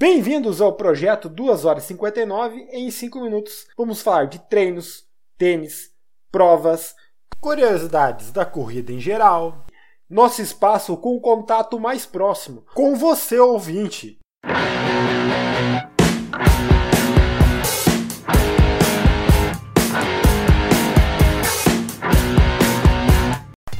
Bem-vindos ao projeto 2 horas e 59 em 5 minutos. Vamos falar de treinos, tênis, provas, curiosidades da corrida em geral, nosso espaço com o contato mais próximo, com você ouvinte.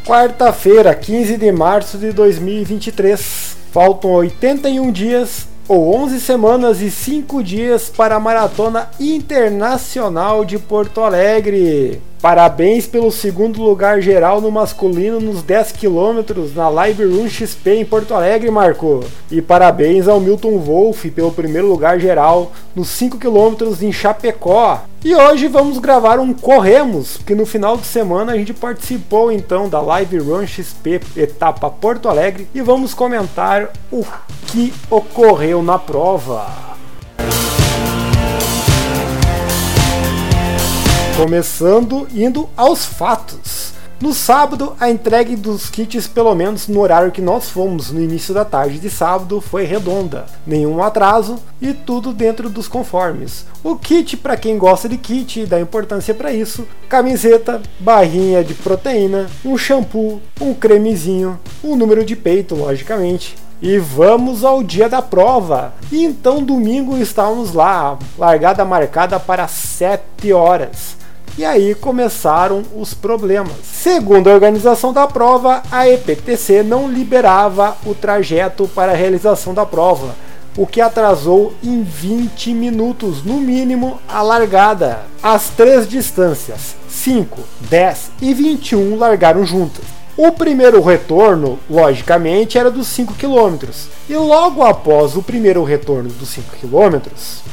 Quarta-feira, 15 de março de 2023. Faltam 81 dias ou 11 semanas e 5 dias para a Maratona Internacional de Porto Alegre. Parabéns pelo segundo lugar geral no masculino nos 10 km na Live Run XP em Porto Alegre, Marco. E parabéns ao Milton Wolff pelo primeiro lugar geral nos 5 km em Chapecó. E hoje vamos gravar um Corremos, que no final de semana a gente participou então da Live Run XP etapa Porto Alegre e vamos comentar o que ocorreu na prova. Começando indo aos fatos. No sábado, a entrega dos kits, pelo menos no horário que nós fomos no início da tarde de sábado, foi redonda. Nenhum atraso e tudo dentro dos conformes. O kit, para quem gosta de kit e dá importância para isso: camiseta, barrinha de proteína, um shampoo, um cremezinho, um número de peito, logicamente, e vamos ao dia da prova. E então domingo estávamos lá, largada marcada para 7 horas. E aí começaram os problemas. Segundo a organização da prova, a EPTC não liberava o trajeto para a realização da prova, o que atrasou em 20 minutos, no mínimo, a largada. As três distâncias, 5, 10 e 21, largaram juntas. O primeiro retorno, logicamente, era dos 5 km, e logo após o primeiro retorno dos 5 km,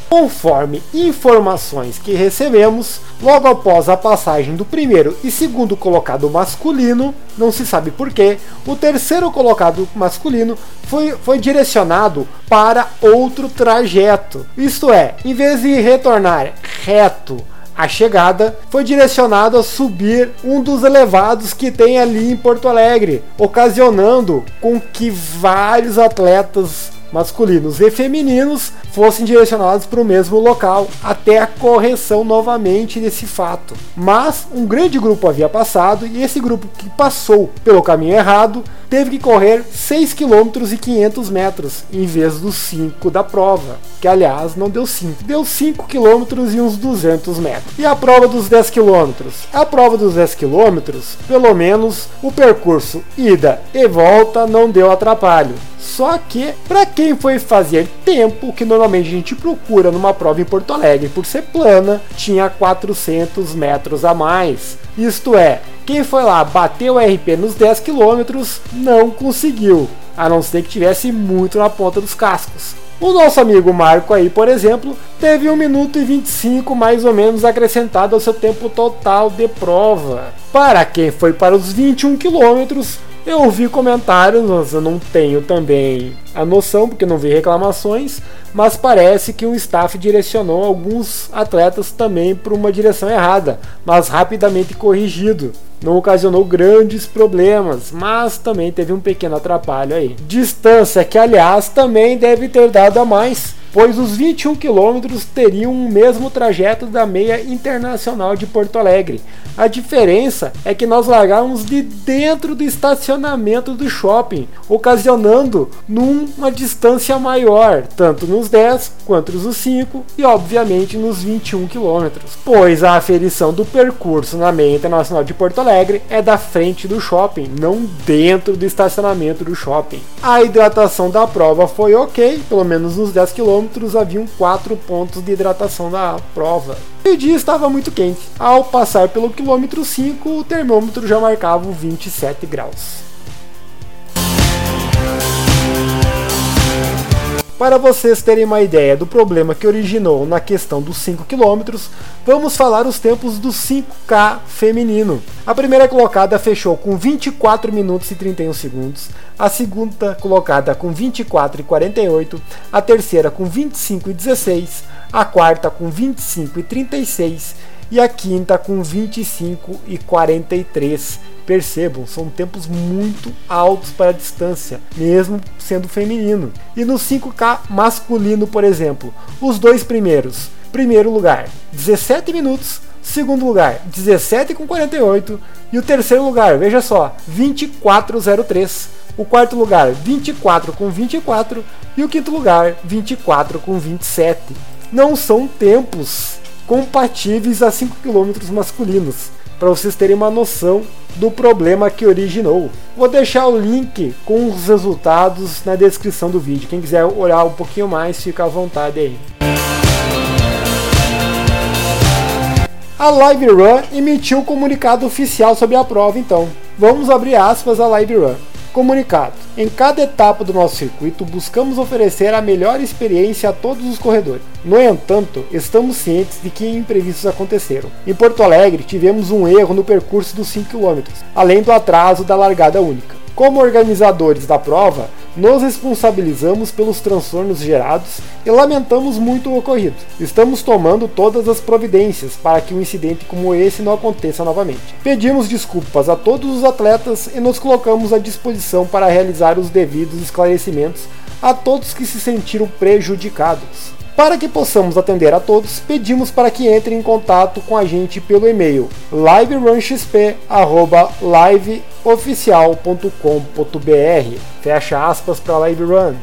conforme informações que recebemos, logo após a passagem do primeiro e segundo colocado masculino, não se sabe porquê, o terceiro colocado masculino foi, foi direcionado para outro trajeto. Isto é, em vez de retornar reto a chegada foi direcionado a subir um dos elevados que tem ali em Porto Alegre, ocasionando com que vários atletas masculinos e femininos fossem direcionados para o mesmo local, até a correção novamente desse fato. Mas um grande grupo havia passado e esse grupo que passou pelo caminho errado teve que correr 6 km e 500 metros em vez dos 5 da prova, que aliás não deu 5, deu 5 km e uns 200 metros. E a prova dos 10 km? A prova dos 10 km, pelo menos o percurso ida e volta não deu atrapalho. Só que, para quem foi fazer tempo, que normalmente a gente procura numa prova em Porto Alegre por ser plana, tinha 400 metros a mais. Isto é, quem foi lá bateu o RP nos 10 km não conseguiu, a não ser que tivesse muito na ponta dos cascos. O nosso amigo Marco aí, por exemplo, teve 1 minuto e 25 mais ou menos acrescentado ao seu tempo total de prova. Para quem foi para os 21 quilômetros, eu ouvi comentários, mas eu não tenho também a noção, porque não vi reclamações, mas parece que o staff direcionou alguns atletas também para uma direção errada, mas rapidamente corrigido. Não ocasionou grandes problemas, mas também teve um pequeno atrapalho aí. Distância que, aliás, também deve ter dado a mais pois os 21 quilômetros teriam o mesmo trajeto da meia internacional de Porto Alegre. A diferença é que nós largamos de dentro do estacionamento do shopping, ocasionando numa distância maior, tanto nos 10 quanto nos 5 e obviamente nos 21 quilômetros, pois a aferição do percurso na meia internacional de Porto Alegre é da frente do shopping, não dentro do estacionamento do shopping. A hidratação da prova foi ok, pelo menos nos 10 quilômetros quilômetros haviam 4 pontos de hidratação da prova. E o dia estava muito quente. Ao passar pelo quilômetro 5, o termômetro já marcava 27 graus. Para vocês terem uma ideia do problema que originou na questão dos 5 km, vamos falar os tempos do 5K feminino. A primeira colocada fechou com 24 minutos e 31 segundos, a segunda colocada com 24 e 48, a terceira com 25 e 16, a quarta com 25 e 36 e a quinta com 25 e 43. Percebam, são tempos muito altos para a distância, mesmo sendo feminino. E no 5K masculino, por exemplo, os dois primeiros. Primeiro lugar, 17 minutos. Segundo lugar, 17 com 48. E o terceiro lugar, veja só, 2403. O quarto lugar, 24 com 24. E o quinto lugar, 24 com 27. Não são tempos compatíveis a 5 km masculinos, para vocês terem uma noção do problema que originou. Vou deixar o link com os resultados na descrição do vídeo. Quem quiser olhar um pouquinho mais, fica à vontade aí. A Live Run emitiu um comunicado oficial sobre a prova, então. Vamos abrir aspas a Live Run. Comunicado. Em cada etapa do nosso circuito, buscamos oferecer a melhor experiência a todos os corredores. No entanto, estamos cientes de que imprevistos aconteceram. Em Porto Alegre, tivemos um erro no percurso dos 5 km, além do atraso da largada única. Como organizadores da prova, nos responsabilizamos pelos transtornos gerados e lamentamos muito o ocorrido. Estamos tomando todas as providências para que um incidente como esse não aconteça novamente. Pedimos desculpas a todos os atletas e nos colocamos à disposição para realizar os devidos esclarecimentos a todos que se sentiram prejudicados. Para que possamos atender a todos, pedimos para que entrem em contato com a gente pelo e-mail liverunxp@liveoficial.com.br. Fecha aspas para Live Run.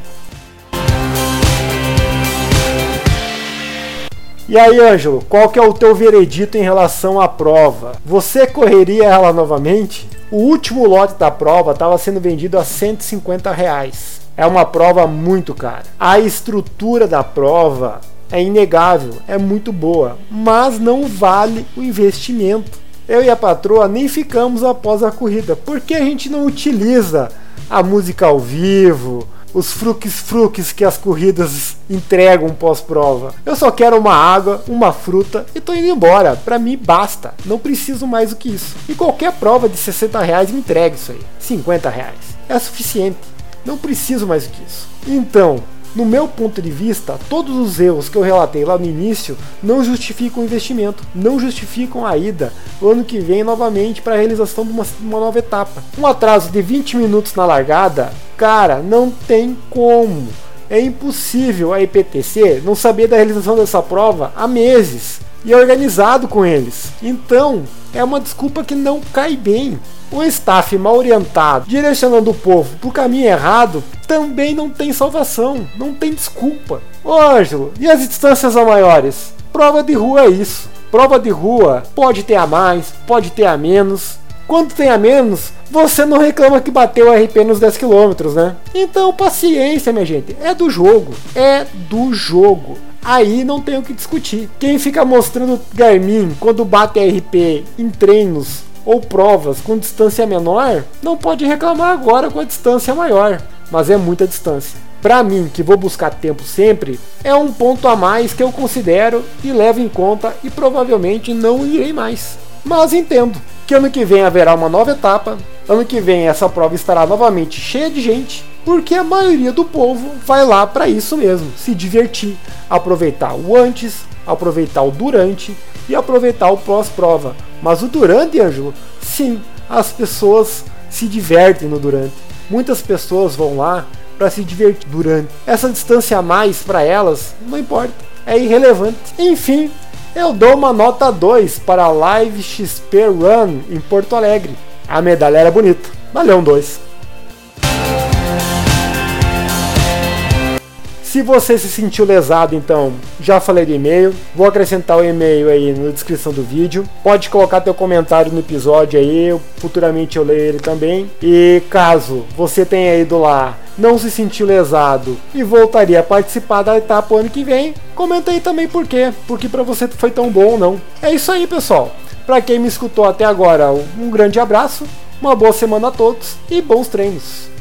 E aí, Ângelo, qual que é o teu veredito em relação à prova? Você correria ela novamente? O último lote da prova estava sendo vendido a 150 reais. É uma prova muito cara. A estrutura da prova é inegável, é muito boa, mas não vale o investimento. Eu e a patroa nem ficamos após a corrida, porque a gente não utiliza a música ao vivo, os fruques fruques que as corridas entregam pós-prova. Eu só quero uma água, uma fruta e tô indo embora. Para mim basta, não preciso mais do que isso. E qualquer prova de 60 reais me entrega isso aí, 50 reais. É suficiente. Não preciso mais do que isso. Então, no meu ponto de vista, todos os erros que eu relatei lá no início não justificam o investimento, não justificam a ida o ano que vem novamente para a realização de uma, uma, nova etapa. Um atraso de 20 minutos na largada, cara, não tem como. É impossível a IPTC não saber da realização dessa prova há meses e é organizado com eles. Então, é uma desculpa que não cai bem. O staff mal orientado, direcionando o povo para o caminho errado, também não tem salvação, não tem desculpa. Ô Ângelo, e as distâncias a maiores? Prova de rua é isso. Prova de rua pode ter a mais, pode ter a menos. Quando tem a menos, você não reclama que bateu RP nos 10 km, né? Então, paciência, minha gente. É do jogo. É do jogo. Aí não tem o que discutir. Quem fica mostrando Garmin quando bate RP em treinos ou provas com distância menor, não pode reclamar agora com a distância maior, mas é muita distância. Para mim, que vou buscar tempo sempre, é um ponto a mais que eu considero e levo em conta e provavelmente não irei mais. Mas entendo que ano que vem haverá uma nova etapa, ano que vem essa prova estará novamente cheia de gente, porque a maioria do povo vai lá para isso mesmo, se divertir, aproveitar o antes, aproveitar o durante e aproveitar o pós-prova. Mas o durante, Ângelo, sim, as pessoas se divertem no durante. Muitas pessoas vão lá para se divertir durante. Essa distância a mais para elas não importa, é irrelevante. Enfim, eu dou uma nota 2 para a Live XP Run em Porto Alegre. A medalha era bonita. Valeu um 2. Se você se sentiu lesado, então, já falei do e-mail. Vou acrescentar o e-mail aí na descrição do vídeo. Pode colocar teu comentário no episódio aí, futuramente eu leio ele também. E caso você tenha ido lá, não se sentiu lesado e voltaria a participar da etapa ano que vem, comenta aí também por quê, porque para você foi tão bom ou não. É isso aí, pessoal. Para quem me escutou até agora, um grande abraço, uma boa semana a todos e bons treinos.